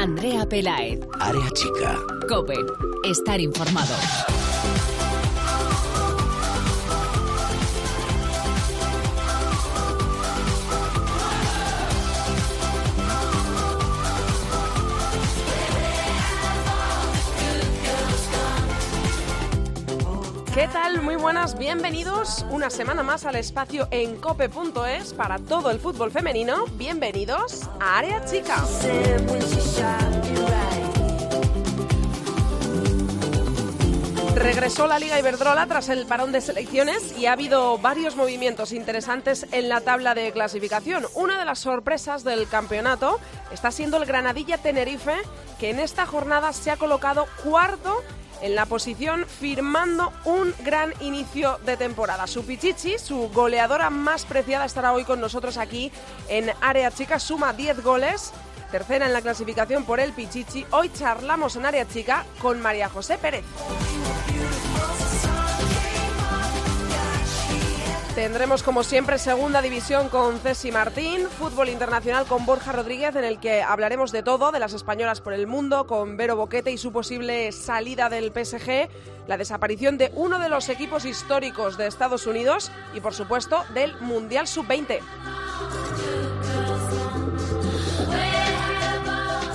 Andrea Pelaez. Área chica. Cope. Estar informado. ¿Qué tal? Muy buenas, bienvenidos una semana más al espacio en cope.es para todo el fútbol femenino. Bienvenidos a Área Chica. Regresó la Liga Iberdrola tras el parón de selecciones y ha habido varios movimientos interesantes en la tabla de clasificación. Una de las sorpresas del campeonato está siendo el Granadilla Tenerife, que en esta jornada se ha colocado cuarto en la posición firmando un gran inicio de temporada. Su Pichichi, su goleadora más preciada, estará hoy con nosotros aquí en Área Chica, suma 10 goles. Tercera en la clasificación por el Pichichi. Hoy charlamos en área chica con María José Pérez. Tendremos como siempre segunda división con Ceci Martín, fútbol internacional con Borja Rodríguez en el que hablaremos de todo, de las españolas por el mundo, con Vero Boquete y su posible salida del PSG, la desaparición de uno de los equipos históricos de Estados Unidos y por supuesto del Mundial Sub-20.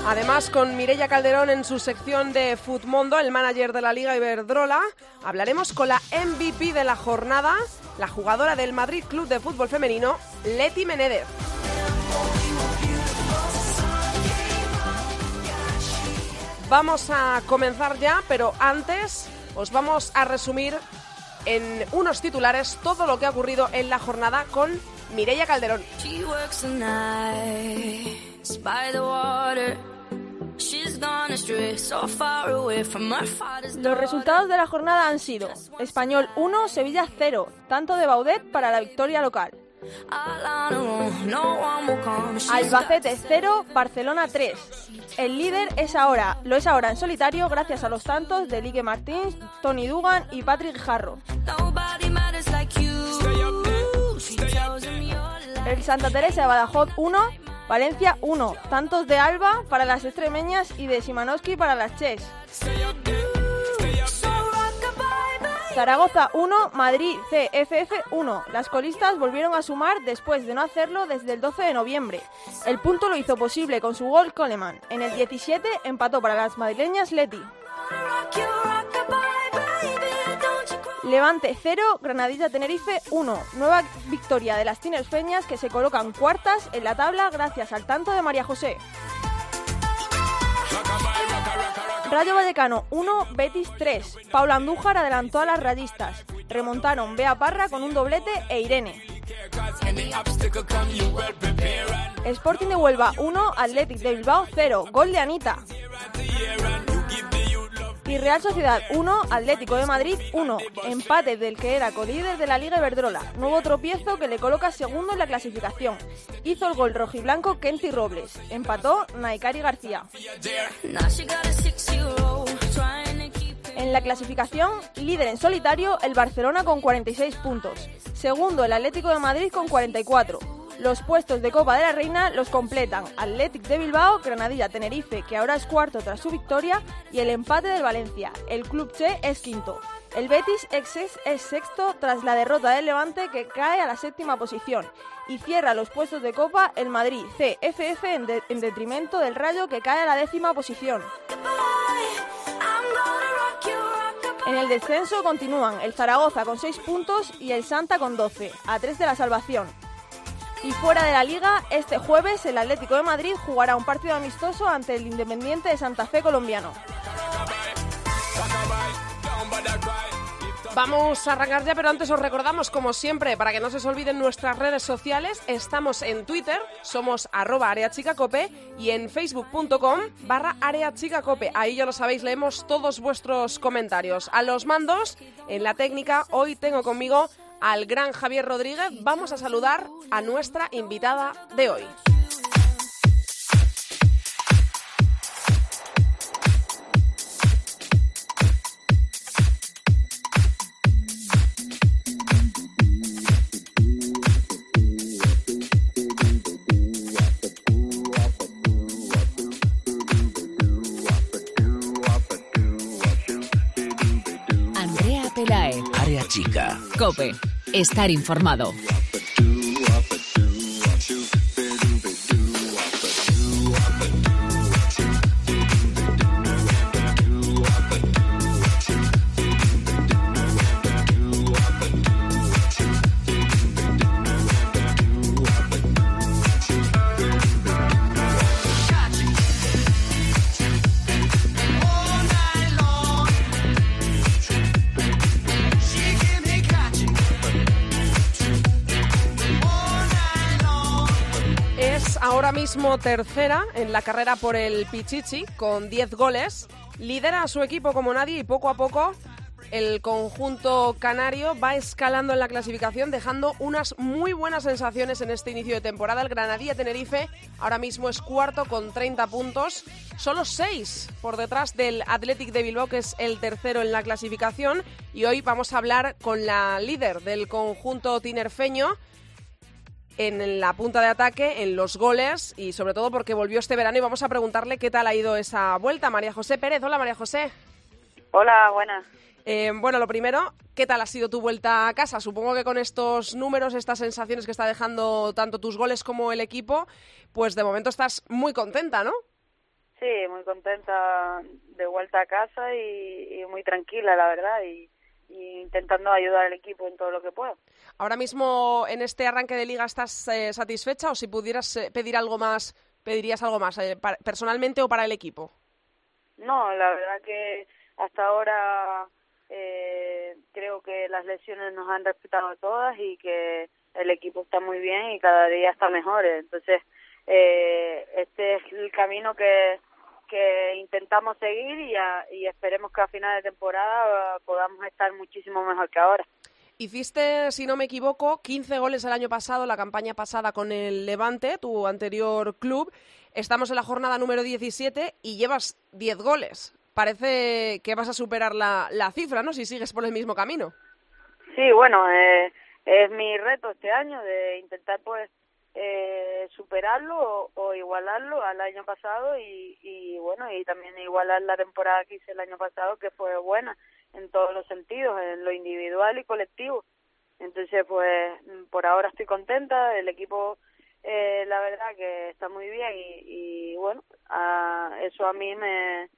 Además, con Mireia Calderón en su sección de Futmundo, el manager de la Liga Iberdrola, hablaremos con la MVP de la jornada, la jugadora del Madrid Club de Fútbol Femenino, Leti Menédez. Vamos a comenzar ya, pero antes os vamos a resumir en unos titulares todo lo que ha ocurrido en la jornada con Mireia Calderón. Los resultados de la jornada han sido Español 1, Sevilla 0, tanto de Baudet para la victoria local. Albacete 0, Barcelona 3. El líder es ahora, lo es ahora en solitario gracias a los tantos de Ligue Martins, Tony Dugan y Patrick Jarro. El Santa Teresa de Badajoz 1, Valencia 1, tantos de Alba para las extremeñas y de Simanowski para las Ches. Zaragoza 1, Madrid CFF 1. Las colistas volvieron a sumar después de no hacerlo desde el 12 de noviembre. El punto lo hizo posible con su gol Coleman. En el 17 empató para las madrileñas Leti. Levante 0, Granadilla Tenerife 1. Nueva victoria de las tinerfeñas que se colocan cuartas en la tabla gracias al tanto de María José. Rayo Vallecano 1, Betis 3. Paula Andújar adelantó a las rayistas. Remontaron Bea Parra con un doblete e Irene. Sporting de Huelva 1, Athletic de Bilbao 0. Gol de Anita. Y Real Sociedad 1, Atlético de Madrid 1. Empate del que era colíder de la Liga Iberdrola. Nuevo tropiezo que le coloca segundo en la clasificación. Hizo el gol rojiblanco Kenty Robles. Empató Naikari García. En la clasificación, líder en solitario el Barcelona con 46 puntos. Segundo el Atlético de Madrid con 44. Los puestos de Copa de la Reina los completan Athletic de Bilbao, Granadilla Tenerife, que ahora es cuarto tras su victoria, y el empate del Valencia. El Club Che es quinto. El Betis es sexto tras la derrota del Levante que cae a la séptima posición. Y cierra los puestos de Copa el Madrid CFF en, de en detrimento del Rayo que cae a la décima posición. En el descenso continúan el Zaragoza con 6 puntos y el Santa con 12, a 3 de la salvación. Y fuera de la liga, este jueves el Atlético de Madrid jugará un partido amistoso ante el Independiente de Santa Fe colombiano. Vamos a arrancar ya, pero antes os recordamos, como siempre, para que no se os olviden nuestras redes sociales, estamos en Twitter, somos arroba areachicacope y en facebook.com barra areachicacope. Ahí ya lo sabéis, leemos todos vuestros comentarios. A los mandos, en la técnica, hoy tengo conmigo al gran Javier Rodríguez, vamos a saludar a nuestra invitada de hoy. Cope. Estar informado. Ahora mismo tercera en la carrera por el Pichichi con 10 goles. Lidera a su equipo como nadie y poco a poco el conjunto canario va escalando en la clasificación, dejando unas muy buenas sensaciones en este inicio de temporada. El Granadilla Tenerife ahora mismo es cuarto con 30 puntos, solo 6 por detrás del Athletic de Bilbao, que es el tercero en la clasificación. Y hoy vamos a hablar con la líder del conjunto tinerfeño en la punta de ataque, en los goles y sobre todo porque volvió este verano y vamos a preguntarle qué tal ha ido esa vuelta. María José Pérez, hola María José. Hola, buenas. Eh, bueno, lo primero, ¿qué tal ha sido tu vuelta a casa? Supongo que con estos números, estas sensaciones que está dejando tanto tus goles como el equipo, pues de momento estás muy contenta, ¿no? Sí, muy contenta de vuelta a casa y, y muy tranquila, la verdad, y, y, intentando ayudar al equipo en todo lo que puedo. Ahora mismo, en este arranque de liga, ¿estás eh, satisfecha o si pudieras eh, pedir algo más, pedirías algo más, eh, para, personalmente o para el equipo? No, la verdad que hasta ahora eh, creo que las lesiones nos han respetado todas y que el equipo está muy bien y cada día está mejor. Entonces, eh, este es el camino que, que intentamos seguir y, a, y esperemos que a final de temporada podamos estar muchísimo mejor que ahora. Hiciste, si no me equivoco, 15 goles el año pasado, la campaña pasada con el Levante, tu anterior club. Estamos en la jornada número 17 y llevas 10 goles parece que vas a superar la, la cifra, ¿no? Si sigues por el mismo camino. Sí, bueno, eh, es mi reto este año de intentar, pues, eh, superarlo o, o, igualarlo al año pasado y, y, bueno, y también igualar la temporada que hice el año pasado, que fue buena en todos los sentidos, en lo individual y colectivo. Entonces, pues, por ahora estoy contenta, el equipo eh, la verdad que está muy bien y, bueno, eso a mí me,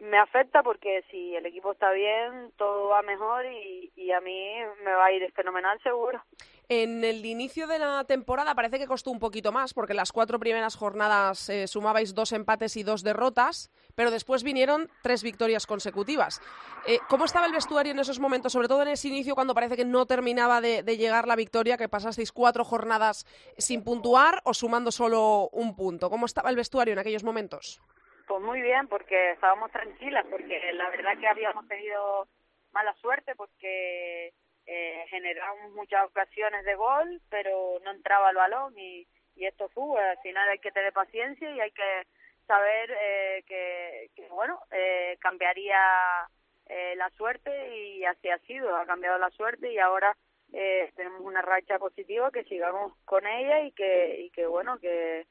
me afecta porque si el equipo está bien, todo va mejor y, y, a mí me va a ir fenomenal seguro. En el inicio de la temporada parece que costó un poquito más porque las cuatro primeras jornadas eh, sumabais dos empates y dos derrotas, pero después vinieron tres victorias consecutivas. Eh, ¿Cómo estaba el vestuario en esos momentos, sobre todo en ese inicio cuando parece que no terminaba de, de llegar la victoria, que pasasteis cuatro jornadas sin puntuar o sumando solo un punto? ¿Cómo estaba el vestuario en aquellos momentos? Pues muy bien, porque estábamos tranquilas, porque la verdad que habíamos tenido mala suerte, porque eh, generamos muchas ocasiones de gol, pero no entraba el balón y, esto fue, al final hay que tener paciencia y hay que saber eh, que, que, bueno, eh, cambiaría eh, la suerte y así ha sido, ha cambiado la suerte y ahora eh, tenemos una racha positiva, que sigamos con ella y que, y que bueno, que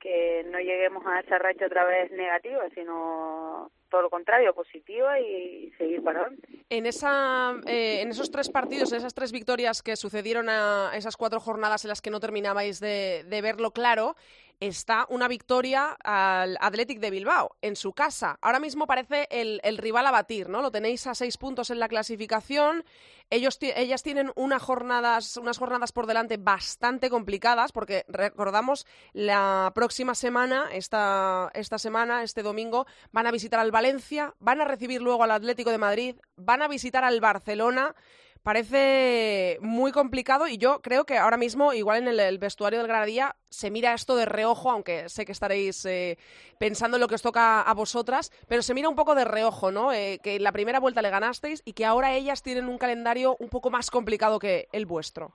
que no lleguemos a esa racha otra vez negativa, sino todo lo contrario, positiva y seguir para adelante. En, esa, eh, en esos tres partidos, en esas tres victorias que sucedieron a esas cuatro jornadas en las que no terminabais de, de verlo claro, está una victoria al Athletic de Bilbao en su casa. Ahora mismo parece el, el, rival a batir, ¿no? Lo tenéis a seis puntos en la clasificación. Ellos, ellas tienen unas jornadas, unas jornadas por delante bastante complicadas, porque recordamos la próxima semana, esta, esta semana, este domingo, van a visitar al Valencia, van a recibir luego al Atlético de Madrid, van a visitar al Barcelona parece muy complicado y yo creo que ahora mismo, igual en el, vestuario del Granadilla, se mira esto de reojo, aunque sé que estaréis eh, pensando en lo que os toca a vosotras, pero se mira un poco de reojo, ¿no? Eh, que en la primera vuelta le ganasteis y que ahora ellas tienen un calendario un poco más complicado que el vuestro.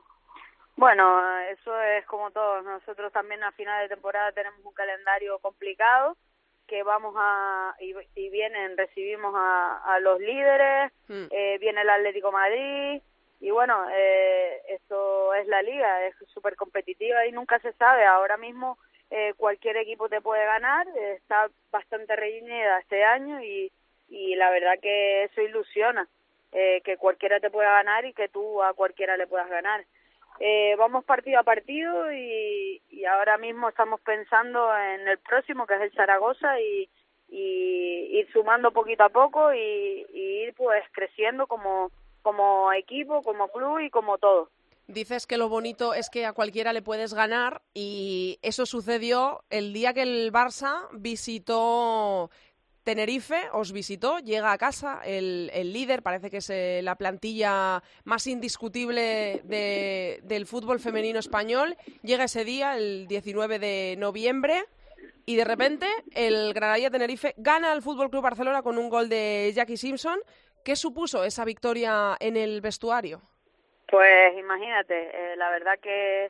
Bueno, eso es como todos. Nosotros también a final de temporada tenemos un calendario complicado que vamos a y, y vienen recibimos a, a los líderes mm. eh, viene el Atlético Madrid y bueno eh, esto es la liga es súper competitiva y nunca se sabe ahora mismo eh, cualquier equipo te puede ganar está bastante reñida este año y y la verdad que eso ilusiona eh, que cualquiera te pueda ganar y que tú a cualquiera le puedas ganar. Eh, vamos partido a partido y, y ahora mismo estamos pensando en el próximo, que es el Zaragoza, y, ir sumando poquito a poco y, y ir pues creciendo como, como equipo, como club y como todo. Dices que lo bonito es que a cualquiera le puedes ganar y eso sucedió el día que el Barça visitó Tenerife, os visitó, llega a casa el, el líder, parece que es eh, la plantilla más indiscutible de, del fútbol femenino español, llega ese día, el 19 de noviembre, y de repente el Granadilla Tenerife gana al Fútbol Club Barcelona con un gol de Jackie Simpson. ¿Qué supuso esa victoria en el vestuario? Pues imagínate, eh, la verdad que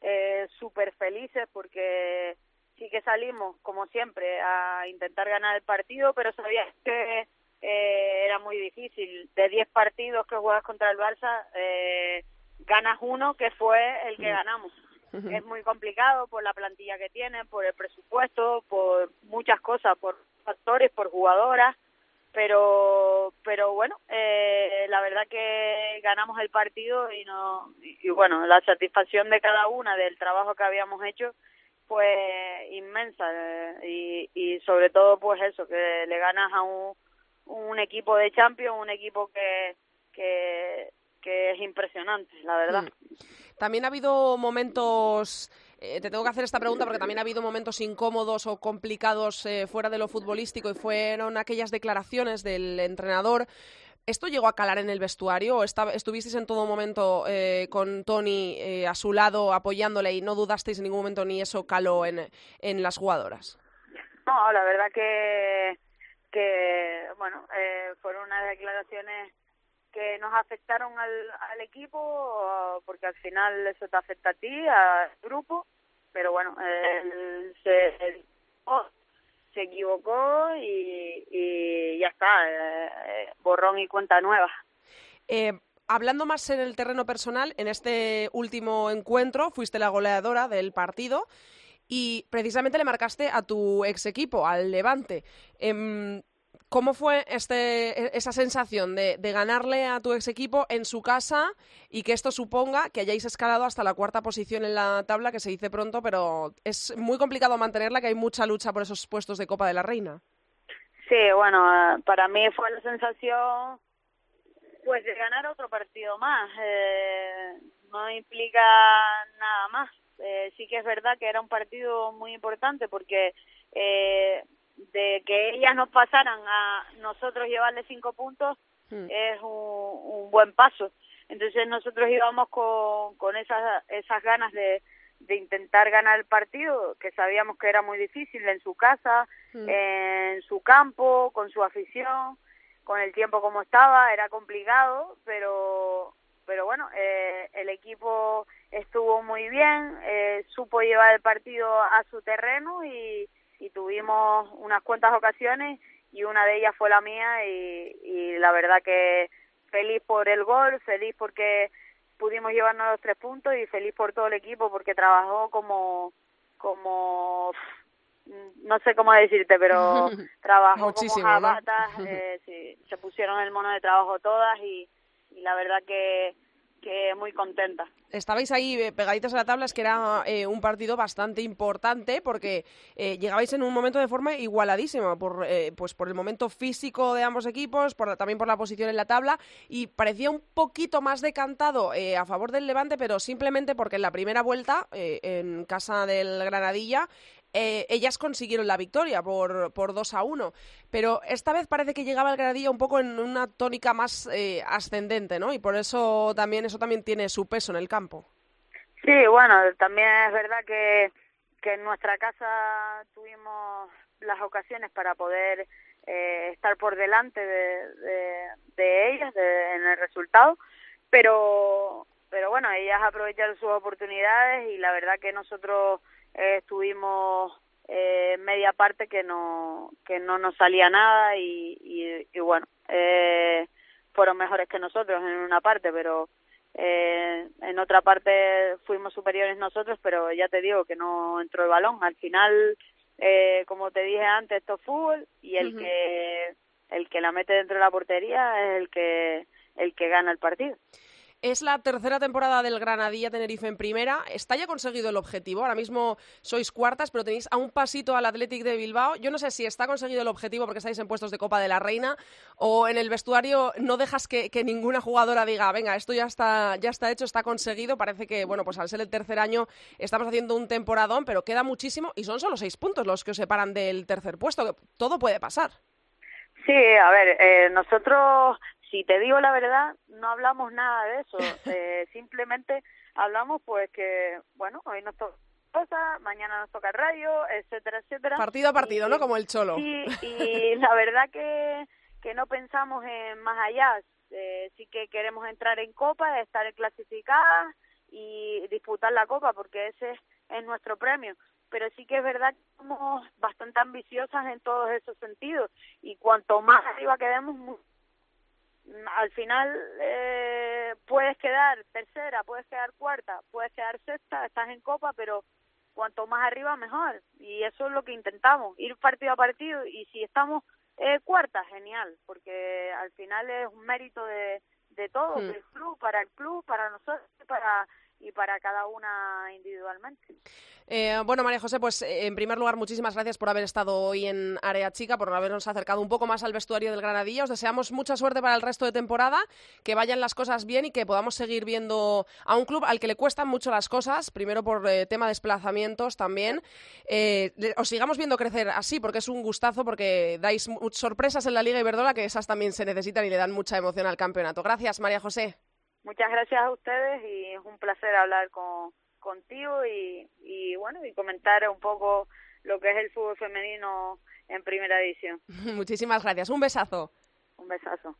eh, súper felices porque sí que salimos, como siempre, a intentar ganar el partido, pero sabía que eh, era muy difícil. De 10 partidos que juegas contra el Barça, eh, ganas uno que fue el que ganamos. Es muy complicado por la plantilla que tiene, por el presupuesto, por muchas cosas, por factores, por jugadoras pero pero bueno eh, la verdad que ganamos el partido y no y, bueno la satisfacción de cada una del trabajo que habíamos hecho fue inmensa eh, y, y sobre todo pues eso que le ganas a un, un equipo de Champions un equipo que que que es impresionante la verdad Mm. También ha habido momentos eh, te tengo que hacer esta pregunta porque también ha habido momentos incómodos o complicados eh, fuera de lo futbolístico y fueron aquellas declaraciones del entrenador. ¿Esto llegó a calar en el vestuario o estuvisteis en todo momento eh, con Tony eh, a su lado apoyándole y no dudasteis en ningún momento ni eso caló en, en las jugadoras? No, la verdad que, que bueno, eh, fueron unas declaraciones que nos afectaron al, al equipo porque al final eso te afecta a ti, al grupo, pero bueno, él se, se equivocó y, ya está, eh, borrón y cuenta nueva. Eh, hablando más en el terreno personal, en este último encuentro fuiste la goleadora del partido y precisamente le marcaste a tu ex equipo, al Levante. Eh, ¿Cómo fue este, esa sensación de, de, ganarle a tu ex equipo en su casa y que esto suponga que hayáis escalado hasta la cuarta posición en la tabla, que se dice pronto, pero es muy complicado mantenerla, que hay mucha lucha por esos puestos de Copa de la Reina? Sí, bueno, para mí fue la sensación pues de ganar otro partido más. Eh, no implica nada más. Eh, sí que es verdad que era un partido muy importante porque eh, de que ellas nos pasaran a nosotros llevarle cinco puntos mm. es un, un, buen paso. Entonces nosotros íbamos con, con esas, esas ganas de, de intentar ganar el partido, que sabíamos que era muy difícil en su casa, mm. en su campo, con su afición, con el tiempo como estaba, era complicado, pero pero bueno, eh, el equipo estuvo muy bien, eh, supo llevar el partido a su terreno y, y tuvimos unas cuantas ocasiones y una de ellas fue la mía y, y la verdad que feliz por el gol, feliz porque pudimos llevarnos los tres puntos y feliz por todo el equipo porque trabajó como como no sé cómo decirte, pero trabajó Muchísimo, como jabatas, eh, sí, se pusieron el mono de trabajo todas y, y la verdad que que muy contenta. Estabais ahí eh, pegaditas a la tabla, es que era eh, un partido bastante importante porque eh, llegabais en un momento de forma igualadísima, por, eh, pues por el momento físico de ambos equipos, por, también por la posición en la tabla, y parecía un poquito más decantado eh, a favor del Levante, pero simplemente porque en la primera vuelta, en casa del Granadilla, eh, ellas consiguieron la victoria por, por 2 a 1. Pero esta vez parece que llegaba el Granadilla un poco en una tónica más eh, ascendente, ¿no? Y por eso también eso también tiene su peso en el campo. Sí, bueno, también es verdad que, que en nuestra casa tuvimos las ocasiones para poder eh, estar por delante de, de, de ellas de, en el resultado, pero pero bueno, ellas aprovecharon sus oportunidades y la verdad que nosotros eh, estuvimos eh, media parte que no que no nos salía nada y, y, y bueno eh, fueron mejores que nosotros en una parte pero eh, en otra parte fuimos superiores nosotros pero ya te digo que no entró el balón al final eh, como te dije antes esto es fútbol y el uh -huh. que el que la mete dentro de la portería es el que el que gana el partido. Es la tercera temporada del Granadilla Tenerife en primera. Está ya conseguido el objetivo. Ahora mismo sois cuartas, pero tenéis a un pasito al Athletic de Bilbao. Yo no sé si está conseguido el objetivo porque estáis en puestos de Copa de la Reina o en el vestuario no dejas que, ninguna jugadora diga, venga, esto ya está, ya está hecho, está conseguido. Parece que, bueno, pues al ser el tercer año estamos haciendo un temporadón, pero queda muchísimo y son solo seis puntos los que os separan del tercer puesto. Todo puede pasar. Sí, a ver, eh, nosotros si te digo la verdad, no hablamos nada de eso. Eh, simplemente hablamos pues que, bueno, hoy nos toca cosa, mañana nos toca radio, etcétera, etcétera. Partido a partido, ¿no? Como el cholo. Sí, y la verdad que, que no pensamos en más allá. Eh, sí que queremos entrar en Copa, estar clasificadas y disputar la Copa, porque ese es nuestro premio pero sí que es verdad que somos bastante ambiciosas en todos esos sentidos y cuanto más arriba quedemos, al final eh, puedes quedar tercera, puedes quedar cuarta, puedes quedar sexta, estás en copa, pero cuanto más arriba mejor. Y eso es lo que intentamos, ir partido a partido. Y si estamos eh, cuarta, genial, porque al final es un mérito de, de todo, hmm. del club, para el club, para nosotros, para y para cada una individualmente. Eh, bueno, María José, pues eh, en primer lugar, muchísimas gracias por haber estado hoy en Área Chica, por habernos acercado un poco más al vestuario del Granadilla. Os deseamos mucha suerte para el resto de temporada, que vayan las cosas bien y que podamos seguir viendo a un club al que le cuestan mucho las cosas, primero por eh, tema de desplazamientos también. os sigamos viendo crecer así, porque es un gustazo, porque dais sorpresas en la Liga Iberdrola, que esas también se necesitan y le dan mucha emoción al campeonato. Gracias, María José. Muchas gracias a ustedes y es un placer hablar con, contigo y, y bueno, y comentar un poco lo que es el fútbol femenino en primera edición. Muchísimas gracias. Un besazo. Un besazo.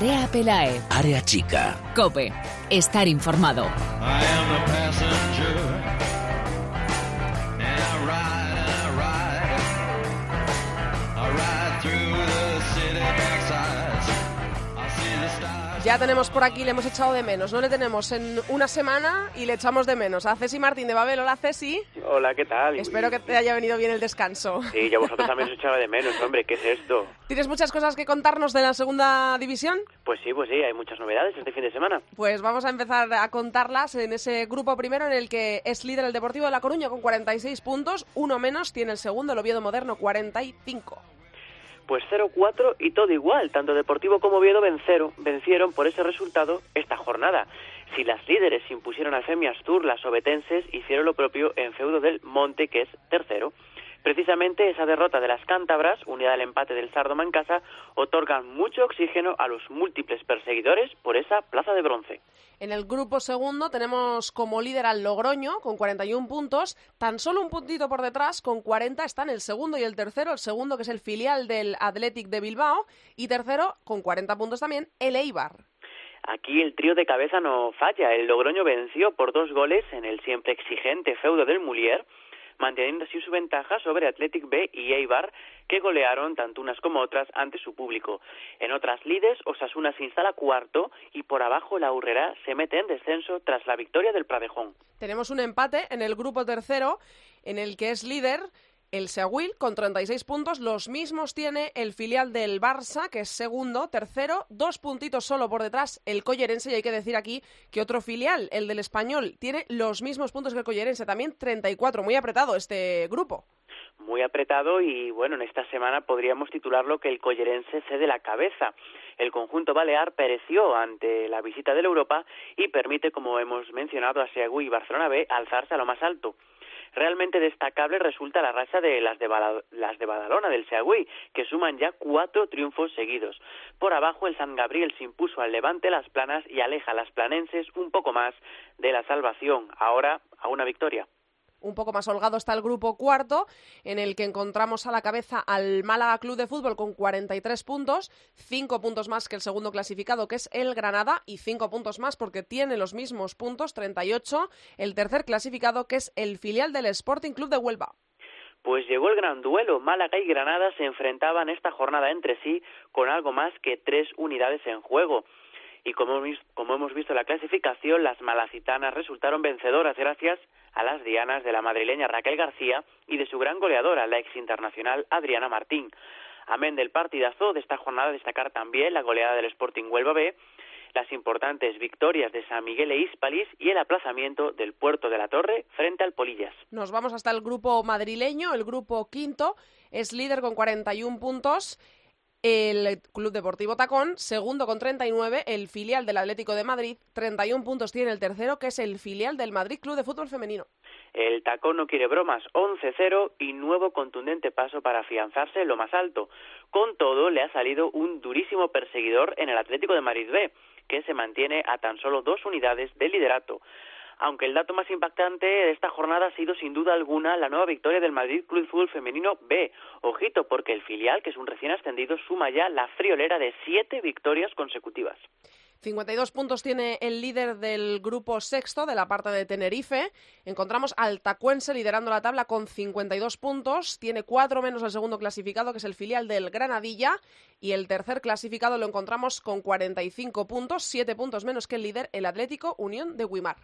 Andrea Pelae. Área chica. Cope. Estar informado. Ya tenemos por aquí, le hemos echado de menos. No le tenemos en una semana y le echamos de menos. A Ceci Martín de Babel. Hola, Ceci. Hola, ¿qué tal? Espero que te haya venido bien el descanso. Sí, ya vosotros también os echaba de menos, hombre. ¿Qué es esto? ¿Tienes muchas cosas que contarnos de la segunda división? Pues sí, pues sí, hay muchas novedades este fin de semana. Pues vamos a empezar a contarlas en ese grupo primero en el que es líder el Deportivo de La Coruña con 46 puntos. Uno menos tiene el segundo, el Oviedo Moderno, 45 pues 0-4 y todo igual. Tanto Deportivo como Oviedo vencieron, vencieron por ese resultado esta jornada. Si las líderes impusieron a Femias Tour, las obetenses hicieron lo propio en feudo del Monte, que es tercero. Precisamente esa derrota de las cántabras, unida al empate del Sardo en casa, otorgan mucho oxígeno a los múltiples perseguidores por esa plaza de bronce. En el grupo segundo tenemos como líder al Logroño con 41 puntos, tan solo un puntito por detrás, con 40 están el segundo y el tercero, el segundo que es el filial del Athletic de Bilbao y tercero con 40 puntos también el Eibar. Aquí el trío de cabeza no falla. El Logroño venció por dos goles en el siempre exigente feudo del Mulier manteniendo así su ventaja sobre Athletic B y Eibar, que golearon tanto unas como otras ante su público. En otras lides, Osasuna se instala cuarto y por abajo la Urrera se mete en descenso tras la victoria del Pradejón. Tenemos un empate en el grupo tercero, en el que es líder el Seguil con 36 puntos, los mismos tiene el filial del Barça, que es segundo, tercero, dos puntitos solo por detrás el Collerense, y hay que decir aquí que otro filial, el del Español, tiene los mismos puntos que el Collerense, también 34, muy apretado este grupo. Muy apretado y bueno, en esta semana podríamos titularlo que el Collerense cede la cabeza. El conjunto balear pereció ante la visita de Europa y permite, como hemos mencionado, a Seagu y Barcelona B alzarse a lo más alto. Realmente destacable resulta la racha de las de, las de Badalona, del Seagüí, que suman ya cuatro triunfos seguidos. Por abajo, el San Gabriel se impuso al Levante las planas y aleja a las planenses un poco más de la salvación. Ahora a una victoria un poco más holgado está el grupo cuarto, en el que encontramos a la cabeza al Málaga Club de Fútbol con 43 puntos, cinco puntos más que el segundo clasificado, que es el Granada, y cinco puntos más porque tiene los mismos puntos, 38, el tercer clasificado, que es el filial del Sporting Club de Huelva. Pues llegó el gran duelo. Málaga y Granada se enfrentaban esta jornada entre sí con algo más que tres unidades en juego. Y como, como hemos visto en la clasificación, las malacitanas resultaron vencedoras gracias a las dianas de la madrileña Raquel García y de su gran goleadora, la ex internacional Adriana Martín. Amén del partidazo de esta jornada, destacar también la goleada del Sporting Huelva B, las importantes victorias de San Miguel e Hispalis y el aplazamiento del Puerto de la Torre frente al Polillas. Nos vamos hasta el grupo madrileño, el grupo quinto, es líder con 41 puntos el Club Deportivo Tacón, segundo con 39, el filial del Atlético de Madrid, 31 puntos tiene el tercero, que es el filial del Madrid Club de Fútbol Femenino. El Tacón no quiere bromas, 11-0 y nuevo contundente paso para afianzarse en lo más alto. Con todo, le ha salido un durísimo perseguidor en el Atlético de Madrid B, que se mantiene a tan solo dos unidades de liderato aunque el dato más impactante de esta jornada ha sido sin duda alguna la nueva victoria del Madrid Club Fútbol Femenino B. Ojito, porque el filial, que es un recién ascendido, suma ya la friolera de siete victorias consecutivas. 52 puntos tiene el líder del grupo sexto de la parte de Tenerife. Encontramos al Tacuense liderando la tabla con 52 puntos. Tiene cuatro menos el segundo clasificado, que es el filial del Granadilla. Y el tercer clasificado lo encontramos con 45 puntos, siete puntos menos que el líder, el Atlético Unión de Guimar.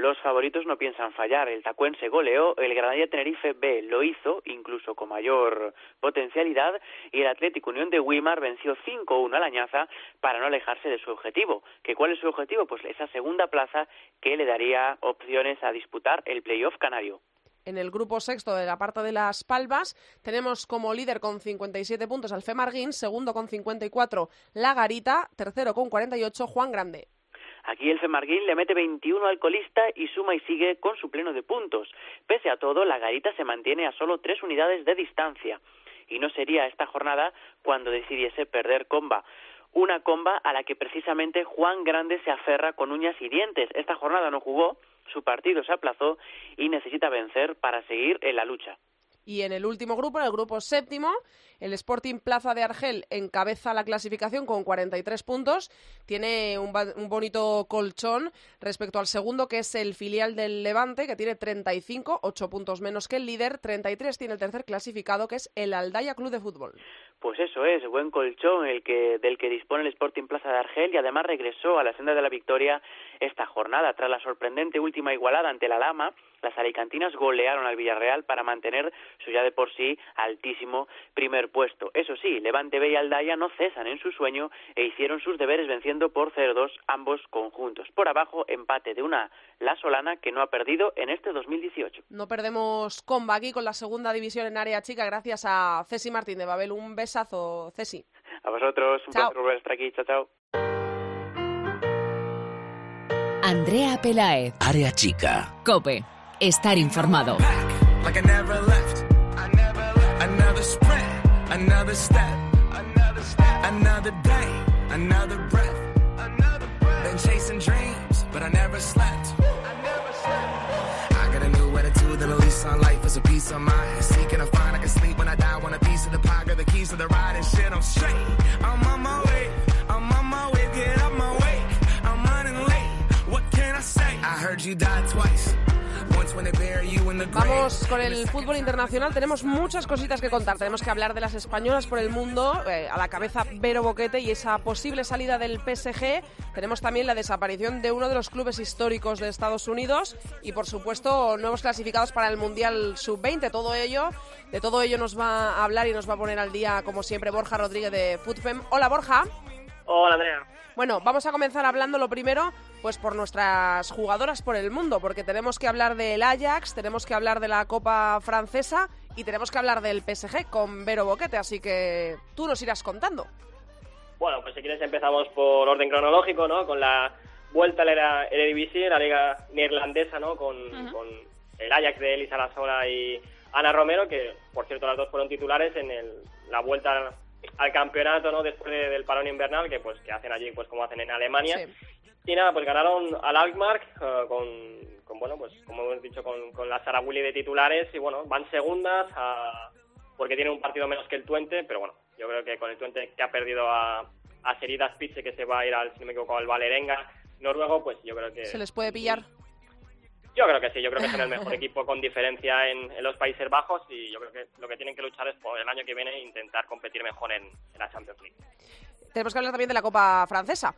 Los favoritos no piensan fallar. El Tacuense goleó, el Granadilla Tenerife B lo hizo, incluso con mayor potencialidad, y el Atlético Unión de Wimar venció 5-1 a la Ñaza para no alejarse de su objetivo. ¿Que ¿Cuál es su objetivo? Pues esa segunda plaza que le daría opciones a disputar el playoff canario. En el grupo sexto de la parte de las Palmas tenemos como líder con 57 puntos al Femarguín, segundo con 54 La Garita, tercero con 48 Juan Grande. Aquí el Femarguín le mete 21 al colista y suma y sigue con su pleno de puntos. Pese a todo, la Garita se mantiene a solo tres unidades de distancia. Y no sería esta jornada cuando decidiese perder comba. Una comba a la que precisamente Juan Grande se aferra con uñas y dientes. Esta jornada no jugó, su partido se aplazó y necesita vencer para seguir en la lucha. Y en el último grupo, en el grupo séptimo, el Sporting Plaza de Argel encabeza la clasificación con 43 puntos. Tiene un, bonito colchón respecto al segundo, que es el filial del Levante, que tiene 35, 8 puntos menos que el líder. 33 tiene el tercer clasificado, que es el Aldaya Club de Fútbol. Pues eso es, buen colchón el que, del que dispone el Sporting Plaza de Argel y además regresó a la senda de la victoria esta jornada. Tras la sorprendente última igualada ante la Lama, las alicantinas golearon al Villarreal para mantener su ya de por sí altísimo primer puesto. Eso sí, Levante B y Aldaya no cesan en su sueño e hicieron sus deberes venciendo por 0-2 ambos conjuntos. Por abajo, empate de una La Solana que no ha perdido en este 2018. No perdemos comba aquí con la segunda división en área chica gracias a Cesi Martín de Babel. Un besazo, Cesi. A vosotros, un placer volver estar aquí. Chao, chao. Andrea Pelaez. Área chica. Cope. Estar informado. Another sprint, another step, another step, another day, another breath, another breath. Been chasing dreams, but I never slept. I never slept. I got a new attitude and a lease on life is a piece of mind. Seeking a find I can sleep when I die. Want a piece of the pie, got the keys to the ride and shit. I'm straight. I'm on my way. I'm on my way. Vamos con el fútbol internacional. Tenemos muchas cositas que contar. Tenemos que hablar de las españolas por el mundo. Eh, a la cabeza Vero Boquete y esa posible salida del PSG. Tenemos también la desaparición de uno de los clubes históricos de Estados Unidos. Y por supuesto, nuevos clasificados para el Mundial Sub-20. Todo ello, de todo ello nos va a hablar y nos va a poner al día, como siempre, Borja Rodríguez de Footfem. Hola, Borja. Hola, Andrea. Bueno, vamos a comenzar hablando lo primero, pues por nuestras jugadoras por el mundo, porque tenemos que hablar del Ajax, tenemos que hablar de la Copa Francesa y tenemos que hablar del PSG con Vero Boquete, así que tú nos irás contando. Bueno, pues si quieres empezamos por orden cronológico, ¿no? Con la vuelta a la Eredivisie, la liga neerlandesa, ¿no? Con, el Ajax de Elisa Lasola y Ana Romero, que por cierto las dos fueron titulares en el, la vuelta al campeonato, ¿no? Después del parón invernal, que pues que hacen allí, pues como hacen en Alemania. Y nada, pues ganaron al Alkmaar eh, con, bueno, pues como hemos dicho, con, con la Sara Willy de titulares y bueno, van segundas porque tienen un partido menos que el Twente, pero bueno, yo creo que con el Twente que ha perdido a, a Seridas Pitche, que se va a ir al, si no me equivoco, al Valerenga noruego, pues yo creo que... ¿Se les puede pillar? Yo creo que sí, yo creo que son el mejor equipo con diferencia en, en, los Países Bajos y yo creo que lo que tienen que luchar es por el año que viene intentar competir mejor en, en la Champions League. Tenemos que hablar también de la Copa Francesa.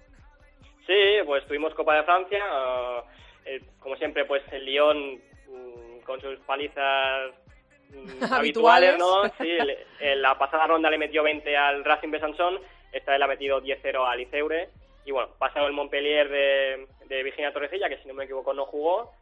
Sí, pues tuvimos Copa de Francia. Uh, eh, como siempre, pues el Lyon mm, con sus palizas mm, habituales, ¿no? Sí, en la pasada ronda le metió 20 al Racing Besançon, esta vez le ha metido 10-0 al Iceure. Y bueno, pasado el Montpellier de, de Virginia Torrecilla, que si no me equivoco no jugó,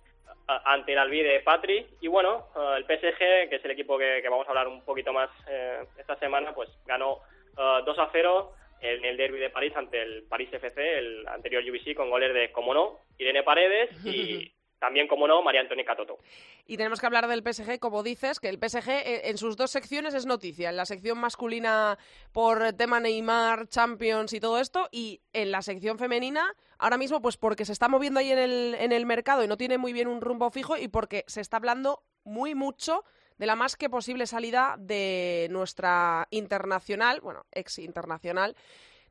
ante el Albi de Patri. Y bueno, uh, el PSG, que es el equipo que, que, vamos a hablar un poquito más eh, esta semana, pues ganó uh, 2 a 0 en el derby de París ante el París FC, el anterior UBC, con goles de, como no, Irene Paredes y también, como no, María Antonia Toto. Y tenemos que hablar del PSG, como dices, que el PSG eh, en sus dos secciones es noticia. En la sección masculina por tema Neymar, Champions y todo esto, y en la sección femenina, ahora mismo, pues porque se está moviendo ahí en el, en el mercado y no tiene muy bien un rumbo fijo y porque se está hablando muy mucho de la más que posible salida de nuestra internacional, bueno, ex internacional,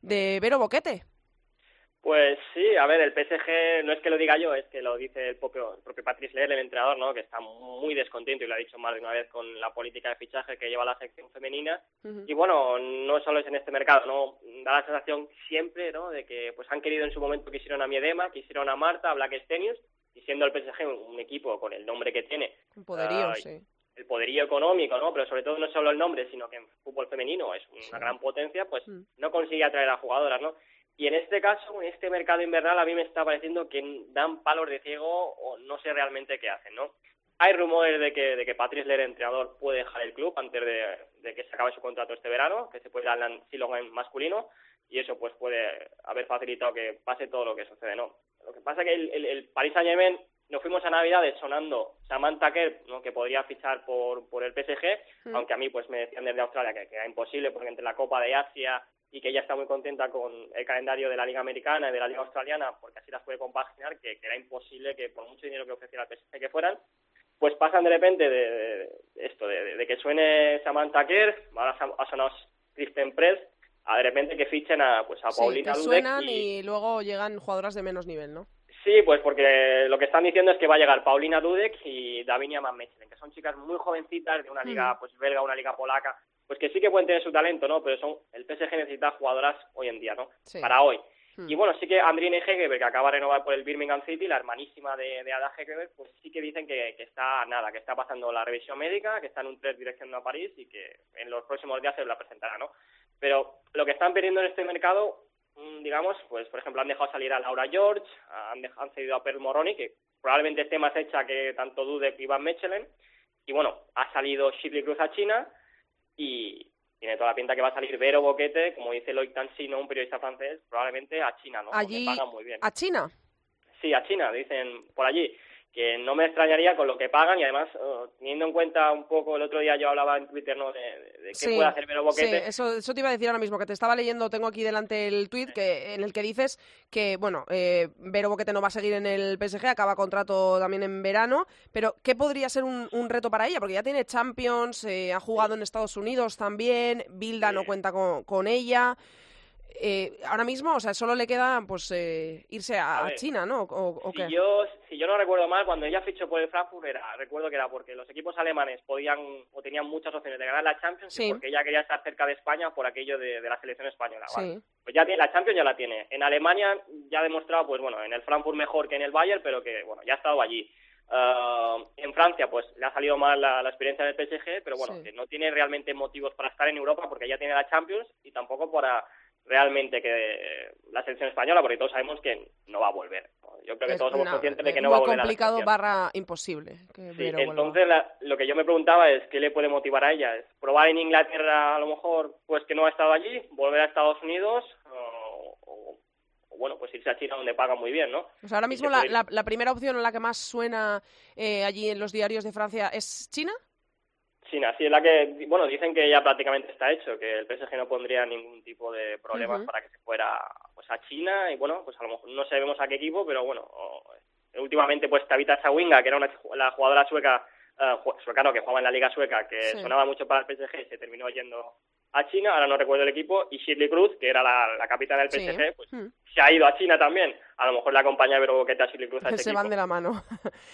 de Vero Boquete. Pues sí, a ver, el PSG no es que lo diga yo, es que lo dice el propio, el propio Patrice Leer, el entrenador, ¿no? que está muy descontento y lo ha dicho más de una vez con la política de fichaje que lleva la sección femenina. Uh -huh. Y bueno, no solo es en este mercado, ¿no? Da la sensación siempre, ¿no? De que pues han querido en su momento, quisieron a Miedema, quisieron a Marta, a Black Stenius, y siendo el PSG un, un equipo con el nombre que tiene. Un poderío, uh, sí el poderío económico, ¿no? Pero sobre todo no solo el nombre, sino que en fútbol femenino es una sí. gran potencia, pues mm. no consigue atraer a jugadoras, ¿no? Y en este caso, en este mercado invernal, a mí me está pareciendo que dan palos de ciego o no sé realmente qué hacen, ¿no? Hay rumores de que, de que Patrice Ler, entrenador, puede dejar el club antes de, de, que se acabe su contrato este verano, que se puede ir al Silon masculino, y eso pues puede haber facilitado que pase todo lo que sucede, ¿no? Lo que pasa es que el, el, el Paris Saint-Germain nos fuimos a Navidades sonando Samantha Kerr, ¿no? que podría fichar por, por el PSG, mm. aunque a mí pues me decían desde Australia que, que, era imposible porque entre la Copa de Asia y que ella está muy contenta con el calendario de la Liga Americana y de la Liga Australiana, porque así las puede compaginar, que, que era imposible que por mucho dinero que ofreciera el PSG que fueran, pues pasan de repente de, de esto, de, de, que suene Samantha Kerr, ahora ha sonado Kristen Press, a de repente que fichen a, pues a Paulina que suenan y... y luego llegan jugadoras de menos nivel, ¿no? Sí, pues porque lo que están diciendo es que va a llegar Paulina Dudek y Davinia Van Mechelen, que son chicas muy jovencitas de una liga mm. pues belga, una liga polaca, pues que sí que pueden tener su talento, ¿no? Pero son el PSG necesita jugadoras hoy en día, ¿no? Sí. Para hoy. Mm. Y bueno, sí que Andrine Hegeberg, que acaba de renovar por el Birmingham City, la hermanísima de, de Ada Hegeberg, pues sí que dicen que, que, está nada, que está pasando la revisión médica, que está en un test dirección a París y que en los próximos días se la presentará, ¿no? Pero lo que están perdiendo en este mercado digamos, pues por ejemplo han dejado salir a Laura George, han, dejado, han cedido a Per Moroni, que probablemente esté más hecha que tanto Dudek y Van Mechelen, y bueno, ha salido Shipley Cruz a China, y tiene toda la pinta que va a salir Vero Boquete, como dice Loic Tansino, un periodista francés, probablemente a China, ¿no? Allí, pagan muy bien. ¿A China? Sí, a China, dicen por allí que no me extrañaría con lo que pagan y además uh, teniendo en cuenta un poco el otro día yo hablaba en Twitter ¿no? de, de qué sí, puede hacer Vero Boquete. Sí, eso, eso te iba a decir ahora mismo, que te estaba leyendo, tengo aquí delante el tweet que, en el que dices que, bueno, eh, Vero Boquete no va a seguir en el PSG, acaba contrato también en verano, pero ¿qué podría ser un, un reto para ella? Porque ya tiene Champions, eh, ha jugado sí. en Estados Unidos también, Bilda no cuenta con, con ella eh, ahora mismo, o sea, solo le queda pues eh, irse a, a, ver, China, ¿no? ¿O, o si, qué? Yo, si yo no recuerdo mal, cuando ella fichó por el Frankfurt, era, recuerdo que era porque los equipos alemanes podían o tenían muchas opciones de ganar la Champions sí. y porque ella quería estar cerca de España por aquello de, de la selección española. ¿vale? Sí. Pues ya tiene, la Champions ya la tiene. En Alemania ya ha demostrado, pues bueno, en el Frankfurt mejor que en el Bayern, pero que, bueno, ya ha estado allí. Uh, en Francia, pues le ha salido mal la, la experiencia del PSG, pero bueno, sí. que no tiene realmente motivos para estar en Europa porque ya tiene la Champions y tampoco para realmente que la selección española, porque todos sabemos que no va a volver. Yo creo que es todos somos una, conscientes de que no va a volver. Complicado barra imposible. Que sí, entonces la, lo que yo me preguntaba es qué le puede motivar a ella. ¿Es probar en Inglaterra a lo mejor pues que no ha estado allí, volver a Estados Unidos o, o, o bueno, pues irse a China donde pagan muy bien, ¿no? Pues ahora mismo la, la, la, primera opción en la que más suena eh, allí en los diarios de Francia es China. China, sí, es la que, bueno, dicen que ya prácticamente está hecho, que el PSG no pondría ningún tipo de problemas uh -huh. para que se fuera pues a China y bueno, pues a lo mejor no sabemos a qué equipo, pero bueno, o, últimamente pues Tabita Chawinga, que era una, la jugadora sueca, uh, sueca no, que jugaba en la liga sueca, que sí. sonaba mucho para el PSG y se terminó yendo a China, ahora no recuerdo el equipo, y Shirley Cruz, que era la, la capitana del Sí. PSG, pues Hmm. se ha ido a China también. A lo mejor la acompaña Vero Boquete a Shirley Cruz a Se van de la mano.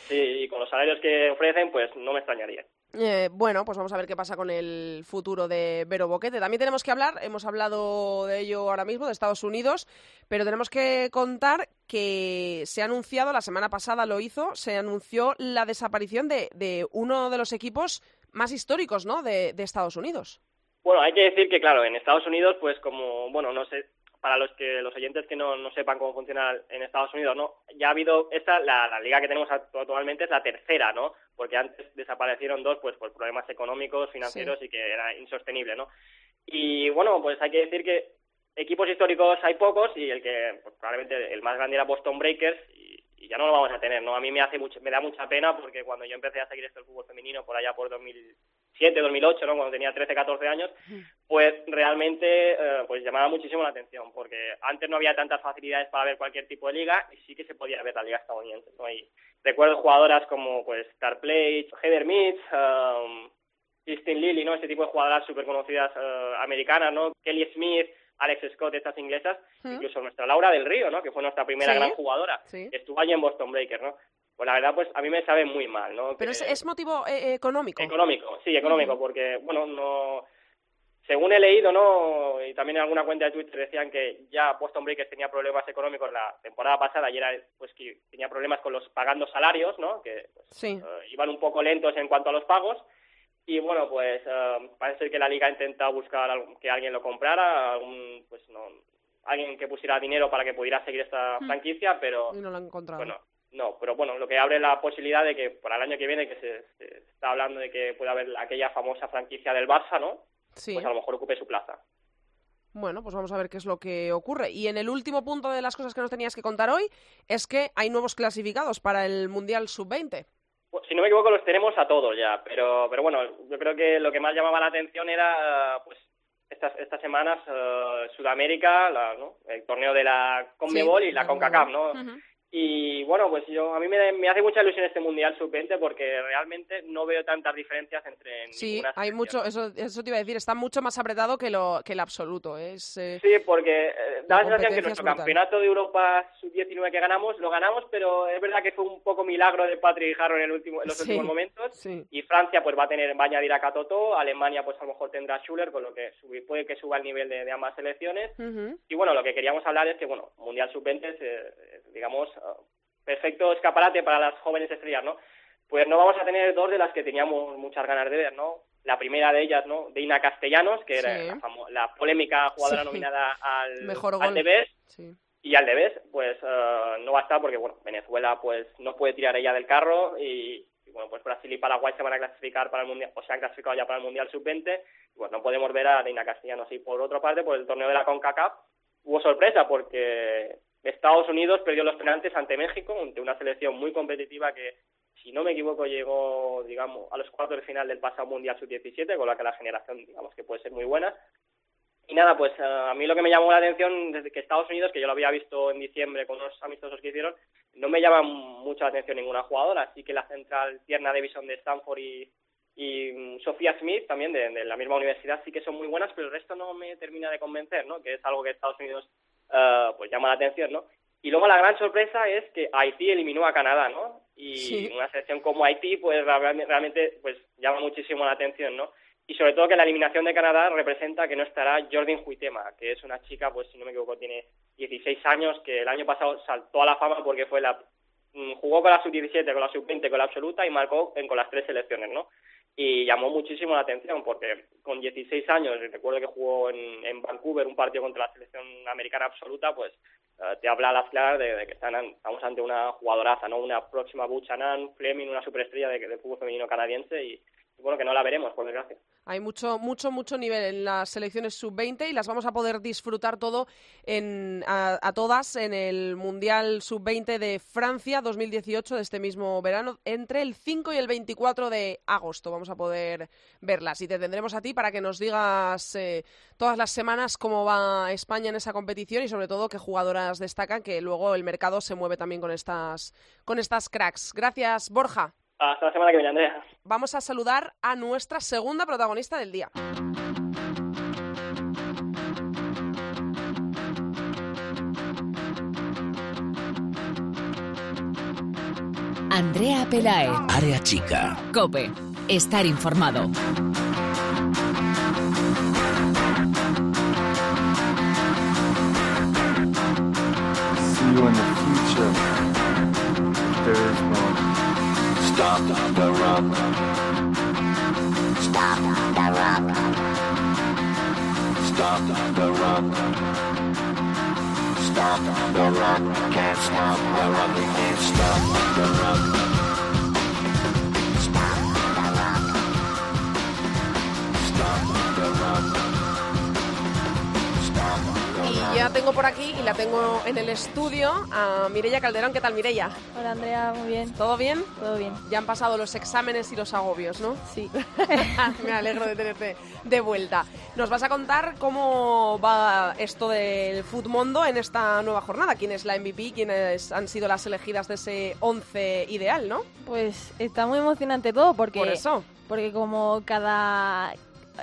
Sí, y con los salarios que ofrecen, pues no me extrañaría. Eh, bueno, pues vamos a ver qué pasa con el futuro de Vero Boquete. También tenemos que hablar, hemos hablado de ello ahora mismo, de Estados Unidos, pero tenemos que contar que se ha anunciado, la semana pasada lo hizo, se anunció la desaparición de, de uno de los equipos más históricos ¿no? de, de Estados Unidos. Bueno, hay que decir que, claro, en Estados Unidos, pues como, bueno, no sé, para los que los oyentes que no, no sepan cómo funciona en Estados Unidos, ¿no? Ya ha habido, esta, la, la liga que tenemos actu- actualmente es la tercera, ¿no? Porque antes desaparecieron dos, pues por problemas económicos, financieros y que era insostenible, ¿no? Y bueno, pues hay que decir que equipos históricos hay pocos y el que pues, probablemente el más grande era Boston Breakers y, y ya no lo vamos a tener, ¿no? A mí me hace mucho, me da mucha pena porque cuando yo empecé a seguir esto el fútbol femenino por allá por 2007, 2008, ¿no? Cuando tenía 13, 14 años, pues realmente eh, pues llamaba muchísimo la atención porque antes no había tantas facilidades para ver cualquier tipo de liga y sí que se podía ver la liga estadounidense, ¿no? Y recuerdo jugadoras como pues Star Plate, Heather Mitch, um, Christine Lilly, ¿no? Este tipo de jugadoras súper conocidas eh, americanas, ¿no? Kelly Smith, Alex Scott, estas inglesas, ¿Mm? incluso nuestra Laura del Río, ¿no? Que fue nuestra primera Sí. gran jugadora, Sí. estuvo allí en Boston Breakers, ¿no? Pues la verdad, pues a mí me sabe muy mal, ¿no? Pero Que- es, es motivo eh, económico. Económico, sí, económico, porque, bueno, no. Según he leído, ¿no? Y también en alguna cuenta de Twitter decían que ya Boston Breakers tenía problemas económicos la temporada pasada y era, pues, que tenía problemas con los pagando salarios, ¿no? Que pues, Sí. eh, iban un poco lentos en cuanto a los pagos. Y bueno, pues eh, parece ser que la liga intenta buscar algún- que alguien lo comprara, algún, pues no, alguien que pusiera dinero para que pudiera seguir esta Mm. franquicia, pero Y no lo han encontrado. bueno, no, pero bueno, lo que abre la posibilidad de que para el año que viene, que se, se está hablando de que pueda haber aquella famosa franquicia del Barça, ¿no? sí. Pues a lo mejor ocupe su plaza. Bueno, pues vamos a ver qué es lo que ocurre. Y en el último punto de las cosas que nos tenías que contar hoy es que hay nuevos clasificados para el Mundial Sub-20. Pues, Si no me equivoco, los tenemos a todos ya, pero, pero bueno, yo creo que lo que más llamaba la atención era, pues, estas, estas semanas, eh, Sudamérica, la, ¿no? el torneo de la Conmebol Sí, y la CONCACAF, ¿no? Ujú. Y bueno, pues yo a mí me, me hace mucha ilusión este Mundial Sub-20 porque realmente no veo tantas diferencias entre Sí, hay mucho, eso, eso te iba a decir, está mucho más apretado que, lo, que el absoluto. Es, eh, Sí, porque eh, da La la sensación que nuestro brutal. campeonato de Europa sub-19 que ganamos, lo ganamos, pero es verdad que fue un poco milagro de Patrick Harrow en, el último, en los Sí. últimos momentos. sí. Y Francia pues va a tener va a añadir a Catoto, Alemania pues a lo mejor tendrá a Schuller, con lo que subi- puede que suba el nivel de, de ambas selecciones. Y bueno, lo que queríamos hablar es que, bueno, Mundial Sub-20 es, eh, digamos, perfecto escaparate para las jóvenes estrellas, ¿no? Pues no vamos a tener dos de las que teníamos muchas ganas de ver, ¿no? La primera de ellas, ¿no? Deina Castellanos, que era la, la polémica jugadora Sí. nominada al, Mejor al Best, Sí. y al Debes, pues eh, no va a estar porque, bueno, Venezuela pues no puede tirar ella del carro y, y, bueno, pues Brasil y Paraguay se van a clasificar para el Mundial, o se han clasificado ya para el Mundial Sub-20, y pues no podemos ver a Reina Castellanos. Y por otra parte, por el torneo de la CONCACAF, hubo sorpresa porque Estados Unidos perdió los penaltis ante México, ante una selección muy competitiva que, si no me equivoco, llegó, digamos, a los cuartos de final del pasado Mundial Sub-17, con la que la generación, digamos, que puede ser muy buena. Y nada, pues eh, a mí lo que me llamó la atención desde que Estados Unidos, que yo lo había visto en diciembre con unos amistosos que hicieron, no me llama mucho la atención ninguna jugadora. Así que la central Tierna Davison de Stanford y, y mm, Sofía Smith, también de, de la misma universidad, sí que son muy buenas, pero el resto no me termina de convencer, ¿no? Que es algo que Estados Unidos eh, pues llama la atención, ¿no? Y luego la gran sorpresa es que Haití eliminó a Canadá, ¿no? Y Sí. una selección como Haití, pues realmente, realmente pues llama muchísimo la atención, ¿no? Y sobre todo que la eliminación de Canadá representa que no estará Jordan Huitema, que es una chica, pues si no me equivoco, tiene 16 años, que el año pasado saltó a la fama porque fue la mm, jugó con la sub-17, con la sub-20, con la absoluta y marcó en, con las tres selecciones, ¿no? Y llamó muchísimo la atención porque con 16 años, recuerdo que jugó en, Vancouver un partido contra la selección americana absoluta, pues eh, te habla a las claras de, que están estamos ante una jugadoraza, ¿no? Una próxima Buchanan, Fleming, una superestrella de, de fútbol femenino canadiense y bueno, que no la veremos, por desgracia. Hay mucho, mucho, mucho nivel en las selecciones sub-20 y las vamos a poder disfrutar todo en, a, todas en el Mundial sub-20 de Francia 2018 de este mismo verano, entre el 5 y el 24 de agosto. Vamos a poder verlas y te tendremos a ti para que nos digas eh, todas las semanas cómo va España en esa competición y sobre todo qué jugadoras destacan, que luego el mercado se mueve también con estas, con estas cracks. Gracias, Borja. Hasta la semana que viene, Andrea. Vamos a saludar a nuestra segunda protagonista del día. Andrea Pelae. Área Chica. Cope. Estar informado. Stop the rock. Stop the rock. Stop the rock. Stop the rock. Can't stop the rock. Can't stop the rock. Ya tengo por aquí y la tengo en el estudio a Mireia Calderón. ¿Qué tal, Mireia? Hola Andrea, muy bien. ¿Todo bien? Todo bien. Ya han pasado los exámenes y los agobios, ¿no? Sí. Me alegro de tenerte de vuelta. Nos vas a contar cómo va esto del Futmundo en esta nueva jornada. ¿Quién es la MVP? ¿Quiénes han sido las elegidas de ese 11 ideal, no? Pues está muy emocionante todo porque, Por eso. porque como cada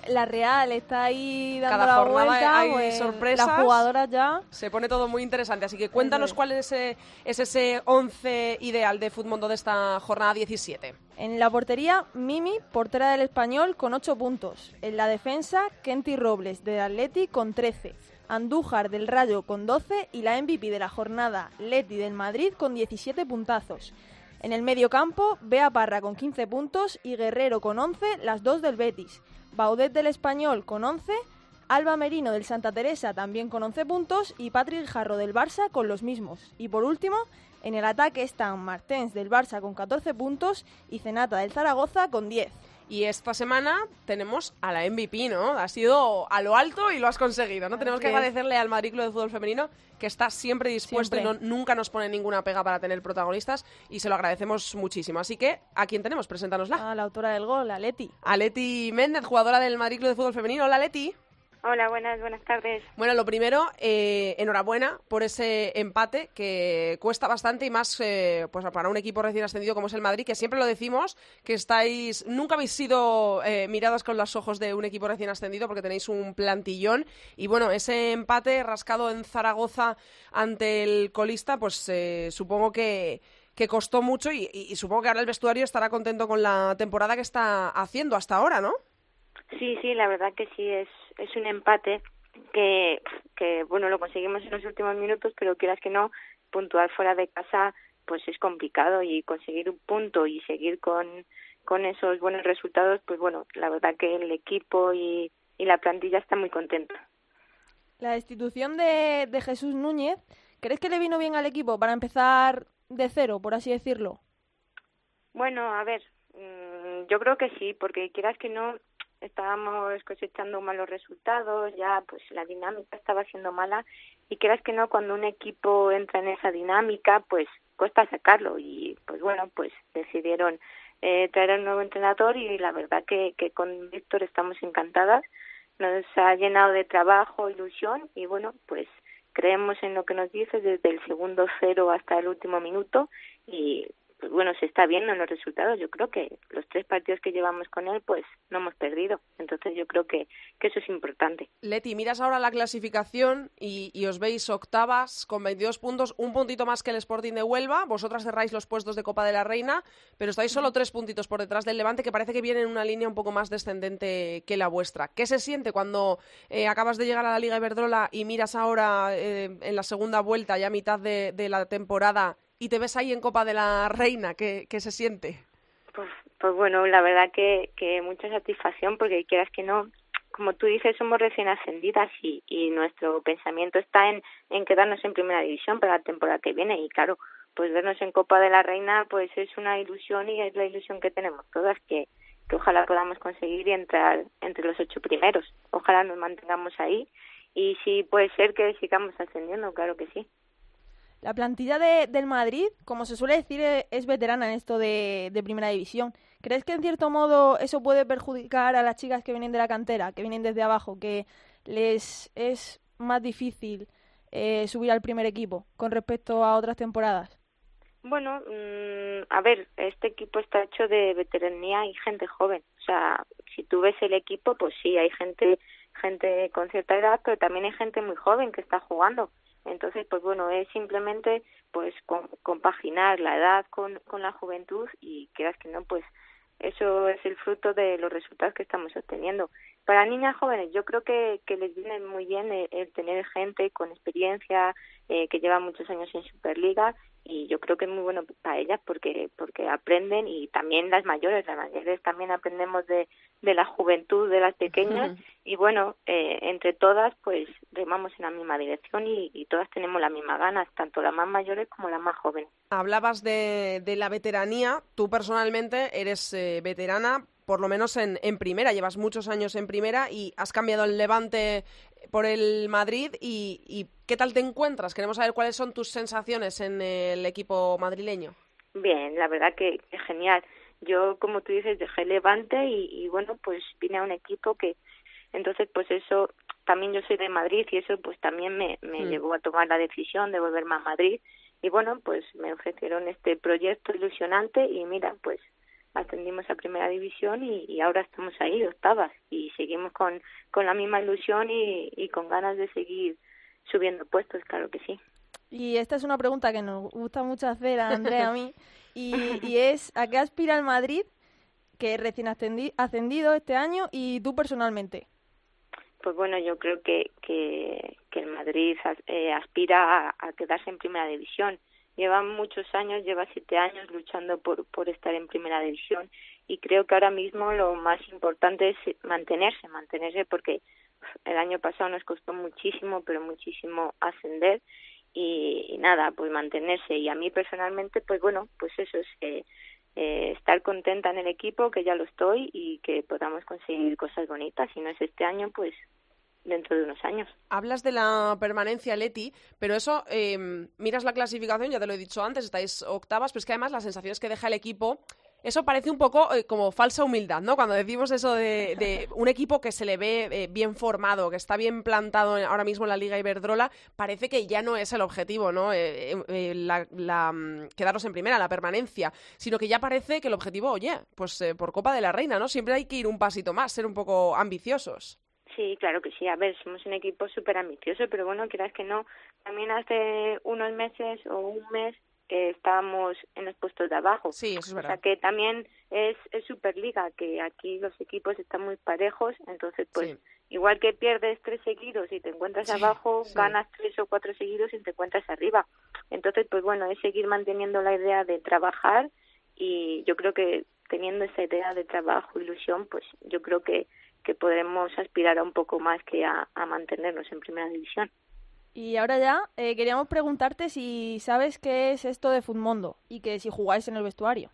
la Real está ahí dando Cada la jornada vuelta, hay pues, sorpresas. las jugadoras ya Se pone todo muy interesante, así que cuéntanos cuál es ese, es ese 11 ideal de Futmundo de esta jornada 17. En la portería, Mimi, portera del Español, con 8 puntos. En la defensa, Kenty Robles, del Atleti, con 13. Andújar, del Rayo, con 12. Y la MVP de la jornada, Leti, del Madrid, con 17 puntazos. En el medio campo, Bea Parra, con 15 puntos. Y Guerrero, con 11, las dos del Betis. Baudet, del Español, con 11. Alba Merino, del Santa Teresa, también con 11 puntos. Y Patrick Jarro, del Barça, con los mismos. Y por último, en el ataque están Martens del Barça con 14 puntos y Cenata del Zaragoza con 10. Y esta semana tenemos a la MVP, ¿no? Ha sido a lo alto y lo has conseguido, ¿no? Tenemos que es. agradecerle al Madrid Club de Fútbol Femenino que está siempre dispuesto Siempre. y no- nunca nos pone ninguna pega para tener protagonistas y se lo agradecemos muchísimo. Así que, ¿a quién tenemos? Preséntanosla. A la autora del gol, a Leti. A Leti Méndez, jugadora del Madrid Club de Fútbol Femenino. Hola, Leti. Hola, buenas, buenas tardes. Bueno, lo primero, eh, enhorabuena por ese empate que cuesta bastante y más eh, pues para un equipo recién ascendido como es el Madrid, que siempre lo decimos, que estáis, nunca habéis sido eh, miradas con los ojos de un equipo recién ascendido porque tenéis un plantillón y bueno, ese empate rascado en Zaragoza ante el colista, pues eh, supongo que que costó mucho y, y- y supongo que ahora el vestuario estará contento con la temporada que está haciendo hasta ahora, ¿no? Sí, sí, la verdad que sí, es, es un empate que, que, bueno, lo conseguimos en los últimos minutos, pero quieras que no, puntuar fuera de casa pues es complicado y conseguir un punto y seguir con, con esos buenos resultados, pues bueno, la verdad que el equipo y, y la plantilla está muy contenta. La destitución de, de Jesús Núñez, ¿crees que le vino bien al equipo para empezar de cero, por así decirlo? Bueno, a ver, mm, yo creo que sí, porque quieras que no, estábamos cosechando malos resultados, ya pues la dinámica estaba siendo mala y quieras que no, cuando un equipo entra en esa dinámica, pues cuesta sacarlo y pues bueno, pues decidieron eh, traer a un nuevo entrenador y la verdad que, que con Víctor estamos encantadas, nos ha llenado de trabajo, ilusión y bueno, pues creemos en lo que nos dice desde el segundo cero hasta el último minuto y pues bueno, se está viendo en los resultados. Yo creo que los tres partidos que llevamos con él, pues no hemos perdido. Entonces yo creo que, que eso es importante. Leti, miras ahora la clasificación y, y os veis octavas con 22 puntos, un puntito más que el Sporting de Huelva. Vosotras cerráis los puestos de Copa de la Reina, pero estáis solo tres puntitos por detrás del Levante, que parece que viene en una línea un poco más descendente que la vuestra. ¿Qué se siente cuando eh, acabas de llegar a la Liga Iberdrola y miras ahora eh, en la segunda vuelta, ya a mitad de, de la temporada, y te ves ahí en Copa de la Reina? ¿Qué, qué se siente? Pues, pues bueno, la verdad que, que mucha satisfacción porque quieras que no, como tú dices, somos recién ascendidas y, y nuestro pensamiento está en, en quedarnos en primera división para la temporada que viene y claro, pues vernos en Copa de la Reina pues es una ilusión y es la ilusión que tenemos todas que, que ojalá podamos conseguir y entrar entre los ocho primeros. Ojalá nos mantengamos ahí y si puede ser que sigamos ascendiendo, claro que sí. La plantilla de, del Madrid, como se suele decir, eh, es veterana en esto de, de primera división. ¿Crees que en cierto modo eso puede perjudicar a las chicas que vienen de la cantera, que vienen desde abajo, que les es más difícil eh, subir al primer equipo con respecto a otras temporadas? Bueno, mm, a ver, este equipo está hecho de veteranía y gente joven. O sea, si tú ves el equipo, pues sí, hay gente gente con cierta edad, pero también hay gente muy joven que está jugando. Entonces, pues bueno, es simplemente pues compaginar la edad con, con la juventud y quieras que no, pues eso es el fruto de los resultados que estamos obteniendo. Para niñas jóvenes yo creo que, que les viene muy bien el, tener gente con experiencia eh, que lleva muchos años en Superliga y yo creo que es muy bueno para ellas porque porque aprenden y también las mayores las mayores también aprendemos de, de la juventud de las pequeñas y bueno eh, entre todas pues remamos en la misma dirección y, y, todas tenemos las mismas ganas tanto las más mayores como las más jóvenes. Hablabas de, de la veteranía. Tú personalmente eres eh, veterana por lo menos en, en primera. Llevas muchos años en primera y has cambiado el Levante por el Madrid y, ¿qué tal te encuentras? Queremos saber cuáles son tus sensaciones en el equipo madrileño. Bien, la verdad que, genial. Yo, como tú dices, dejé Levante y, bueno, pues vine a un equipo que, entonces, pues eso, también yo soy de Madrid y eso pues también me, me mm. llevó a tomar la decisión de volverme a Madrid y bueno, pues me ofrecieron este proyecto ilusionante y mira, pues ascendimos a primera división y, ahora estamos ahí, octavas, y seguimos con, con la misma ilusión y, y con ganas de seguir subiendo puestos, claro que sí. Y esta es una pregunta que nos gusta mucho hacer a Andrea a mí, y, y es, ¿a qué aspira el Madrid, que recién ascendido este año, y tú personalmente? Pues bueno, yo creo que, que, que el Madrid eh, aspira a, a quedarse en primera división lleva muchos años, lleva siete años luchando por, por estar en primera división y creo que ahora mismo lo más importante es mantenerse, mantenerse porque el año pasado nos costó muchísimo, pero muchísimo ascender y, nada, pues mantenerse. Y a mí personalmente, pues bueno, pues eso es eh, eh, estar contenta en el equipo, que ya lo estoy y que podamos conseguir cosas bonitas, si no es este año, pues dentro de unos años. Hablas de la permanencia, Leti, pero eso, eh, miras la clasificación, ya te lo he dicho antes, estáis octavas, pero es que además las sensaciones que deja el equipo, eso parece un poco eh, como falsa humildad, ¿no? Cuando decimos eso de, un equipo que se le ve eh, bien formado, que está bien plantado ahora mismo en la Liga Iberdrola, parece que ya no es el objetivo, ¿no? Eh, la, mm, quedarnos en primera, la permanencia, sino que ya parece que el objetivo, oye, pues por Copa de la Reina, ¿no? Siempre hay que ir un pasito más, ser un poco ambiciosos. Sí, claro que sí. A ver, somos un equipo súper ambicioso, pero bueno, quieras que no, también hace unos meses o un mes que estábamos en los puestos de abajo. Sí, eso es verdad. O sea que también es, es Superliga, que aquí los equipos están muy parejos, entonces pues igual que pierdes tres seguidos y te encuentras abajo, ganas tres o cuatro seguidos y te encuentras arriba. Entonces pues bueno, es seguir manteniendo la idea de trabajar y yo creo que teniendo esa idea de trabajo, ilusión, pues yo creo que que podremos aspirar a un poco más que a, mantenernos en primera división. Y ahora ya eh, queríamos preguntarte si sabes qué es esto de Futmundo y que si jugáis en el vestuario.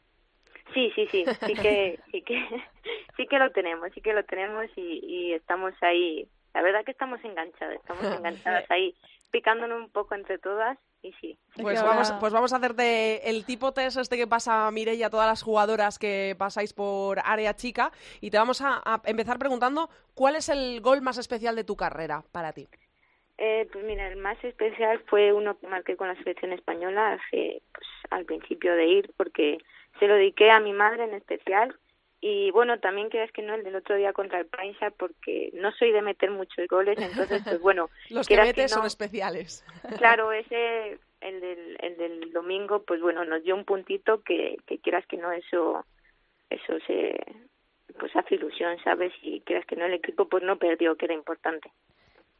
Sí, sí, sí, sí que, sí que, sí que lo tenemos, sí que lo tenemos y, y estamos ahí. La verdad que estamos enganchados, estamos enganchadas ahí, picándonos un poco entre todas y sí. Pues vamos, pues vamos a hacerte el tipo test este que pasa Mireia a todas las jugadoras que pasáis por área chica y te vamos a, empezar preguntando cuál es el gol más especial de tu carrera para ti. Eh, pues mira, el más especial fue uno que marqué con la selección española hace, pues, al principio de ir porque se lo dediqué a mi madre en especial y bueno, también creas que no el del otro día contra el Paisa porque no soy de meter muchos goles, entonces pues bueno, los que metes son especiales. Claro, ese el del, el del domingo pues bueno, nos dio un puntito que, que quieras que no eso eso se pues hace ilusión, ¿sabes? Y quieras que no el equipo pues no perdió, que era importante.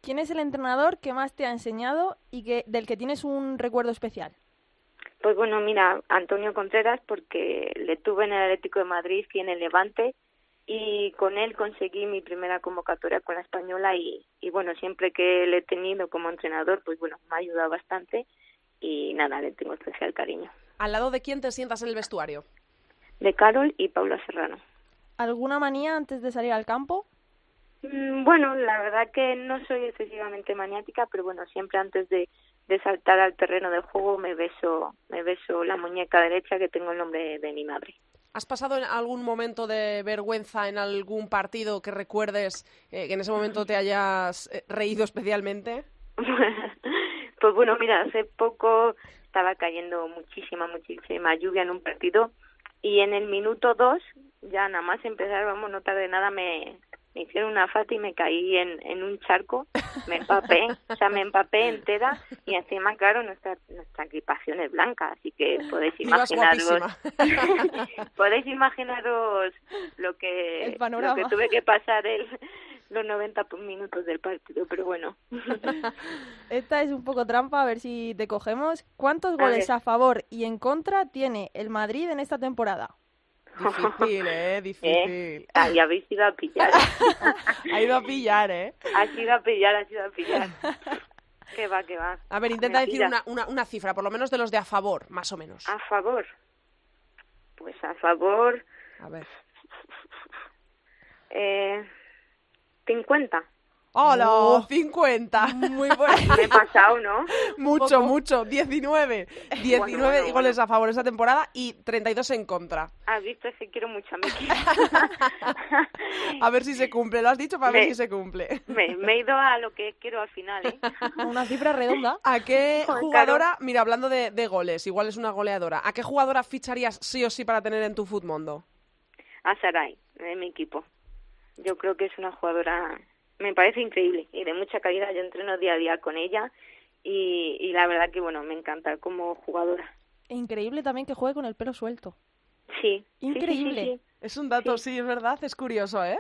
¿Quién es el entrenador que más te ha enseñado y que del que tienes un recuerdo especial? Pues bueno, mira, Antonio Contreras, porque le tuve en el Atlético de Madrid y en el Levante, y con él conseguí mi primera convocatoria con la española y, y bueno, siempre que le he tenido como entrenador, pues bueno, me ha ayudado bastante y nada, le tengo especial cariño. ¿Al lado de quién te sientas en el vestuario? De Carol y Paula Serrano. ¿Alguna manía antes de salir al campo? Mm, bueno, la verdad que no soy excesivamente maniática, pero bueno, siempre antes de, de saltar al terreno del juego me beso, me beso la muñeca derecha que tengo el nombre de mi madre. ¿Has pasado en algún momento de vergüenza en algún partido que recuerdes eh, que en ese momento te hayas eh, reído especialmente? pues bueno, mira, hace poco estaba cayendo muchísima, muchísima lluvia en un partido y en el minuto dos, ya nada más empezar, vamos, no tarde nada, me, me hicieron una falta y me caí en, en un charco, me empapé, o sea, me empapé entera y encima, claro, nuestra, nuestra equipación es blanca, así que podéis imaginaros, podéis imaginaros lo que, lo que tuve que pasar el, los 90 minutos del partido, pero bueno. Esta es un poco trampa, a ver si te cogemos. ¿Cuántos goles a favor y en contra tiene el Madrid en esta temporada? Difícil, ¿eh? Difícil. ¿Eh? Ahí habéis ido a pillar. Ha ido a pillar, ¿eh? Ha sido a pillar, ha sido a pillar. Que va, que va. A ver, intenta decir una, una, una cifra, por lo menos de los de a favor, más o menos. A favor. Pues a favor, A ver. eh, 50. ¡Hola! Oh. 50. Muy bueno. Me he pasado, ¿no? Mucho, poco. mucho. 19. 19 Bueno, bueno, goles a favor esta temporada y 32 en contra. Has visto, es que quiero mucho a mi equipo. A ver si se cumple. Lo has dicho para ver si se cumple. me, me he ido a lo que quiero al final, ¿eh? Una cifra redonda. ¿A qué jugadora, mira, hablando de, de goles, igual es una goleadora, ¿a qué jugadora ficharías sí o sí para tener en tu Futmundo? A Sarai, de mi equipo. Yo creo que es una jugadora, me parece increíble y de mucha calidad. Yo entreno día a día con ella y, y la verdad que, bueno, me encanta como jugadora. E increíble también que juegue con el pelo suelto. Sí. sí, sí, sí, Increíble. sí. Es un dato, sí, es verdad, es curioso, ¿eh?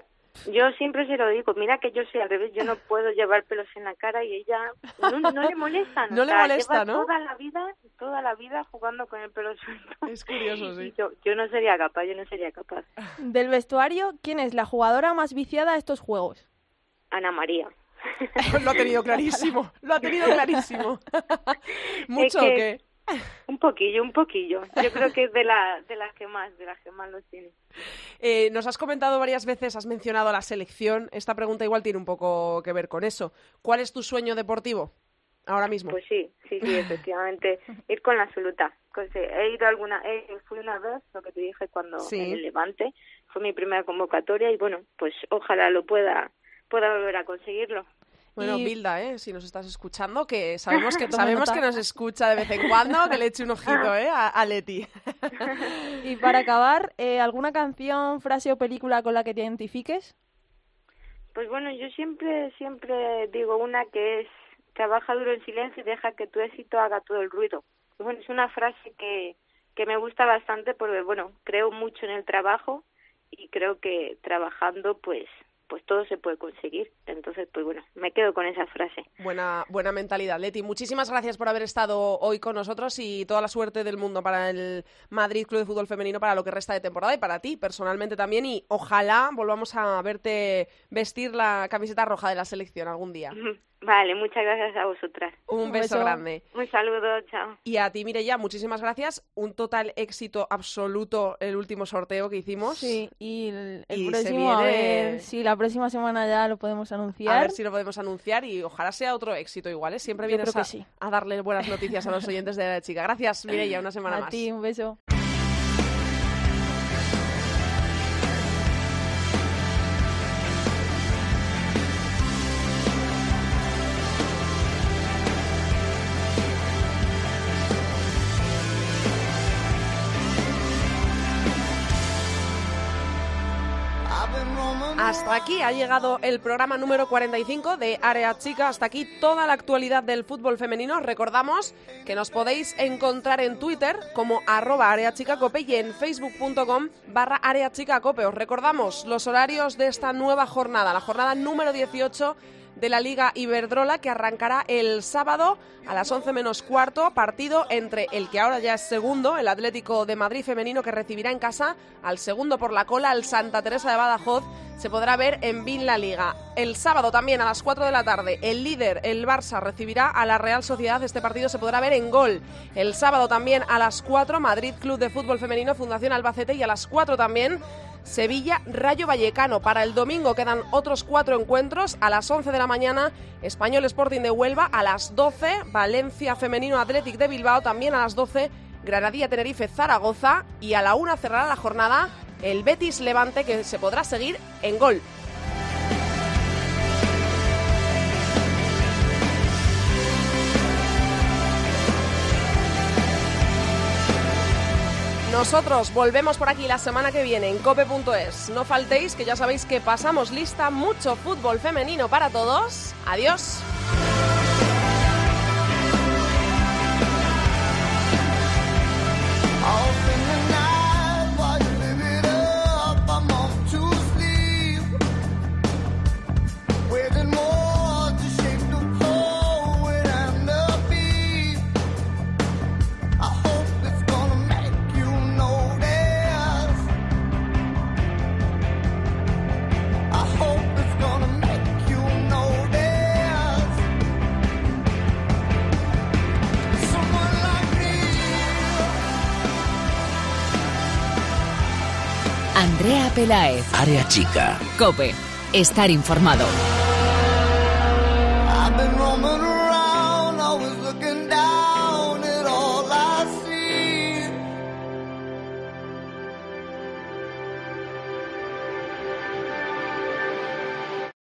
Yo siempre se lo digo, mira que yo soy al revés, yo no puedo llevar pelos en la cara y ella no, no le molesta. No le molesta, lleva ¿no? Toda la vida, toda la vida jugando con el pelo suelto. Es curioso, sí. Yo, yo no sería capaz, yo no sería capaz. Del vestuario, ¿quién es la jugadora más viciada a estos juegos? Ana María. Lo ha tenido clarísimo, lo ha tenido clarísimo. ¿Mucho Es o que- qué? Un poquillo, un poquillo. Yo creo que es de, la, de las que más, de las que más lo tiene. Eh, nos has comentado varias veces, has mencionado la selección. Esta pregunta igual tiene un poco que ver con eso. ¿Cuál es tu sueño deportivo ahora mismo? Pues sí, sí, sí, efectivamente. Ir con la absoluta. He ido alguna, eh, fui una vez, lo que te dije cuando Sí. en el Levante, fue mi primera convocatoria y bueno, pues ojalá lo pueda, pueda volver a conseguirlo. Bueno, Y- Bilda, ¿eh? si nos estás escuchando, que sabemos que sabemos que nos escucha de vez en cuando, que le eche un ojito ¿eh? a, a Leti. Y para acabar, eh, ¿alguna canción, frase o película con la que te identifiques? Pues bueno, yo siempre, siempre digo una que es trabaja duro en silencio y deja que tu éxito haga todo el ruido. Bueno, es una frase que, que me gusta bastante porque, bueno, creo mucho en el trabajo y creo que trabajando, pues, pues todo se puede conseguir. Entonces, pues bueno, me quedo con esa frase. Buena, buena mentalidad, Leti. Muchísimas gracias por haber estado hoy con nosotros y toda la suerte del mundo para el Madrid Club de Fútbol Femenino para lo que resta de temporada y para ti personalmente también. Y ojalá volvamos a verte vestir la camiseta roja de la selección algún día. Vale, muchas gracias a vosotras. Un, Un beso, beso. grande. Un saludo, chao. Y a ti, Mireya, muchísimas gracias. Un total éxito absoluto el último sorteo que hicimos. Sí, y el, el Y se próximo, a viene- ver si la próxima semana ya lo podemos anunciar. A ver si lo podemos anunciar y ojalá sea otro éxito igual. ¿eh? Siempre Yo vienes a, sí. a darle buenas noticias a los oyentes de la chica. Gracias, Mireya, una semana a más. ti, un beso. Hasta aquí ha llegado el programa número 45 de Área Chica. Hasta aquí toda la actualidad del fútbol femenino. Recordamos que nos podéis encontrar en Twitter como arroba areachicacope y en facebook.com barra areachicacope. Os recordamos los horarios de esta nueva jornada, la jornada número 18 de la Liga Iberdrola que arrancará el sábado a las 11 menos cuarto, partido entre el que ahora ya es segundo, el Atlético de Madrid femenino que recibirá en casa al segundo por la cola, al Santa Teresa de Badajoz, se podrá ver en Bin La Liga. El sábado también a las 4 de la tarde, el líder, el Barça, recibirá a la Real Sociedad, este partido se podrá ver en gol. El sábado también a las 4, Madrid Club de Fútbol Femenino, Fundación Albacete y a las 4 también Sevilla Rayo Vallecano. Para el domingo quedan otros cuatro encuentros. A las 11 de la mañana, Español Sporting de Huelva. A las 12, Valencia Femenino Athletic de Bilbao. También a las 12, Granadilla Tenerife Zaragoza. Y a la 1 cerrará la jornada el Betis Levante, que se podrá seguir en gol. Nosotros volvemos por aquí la semana que viene en cope.es. No faltéis, que ya sabéis que pasamos lista mucho fútbol femenino para todos. Adiós. Pelaez. Área chica. Cope. Estar informado.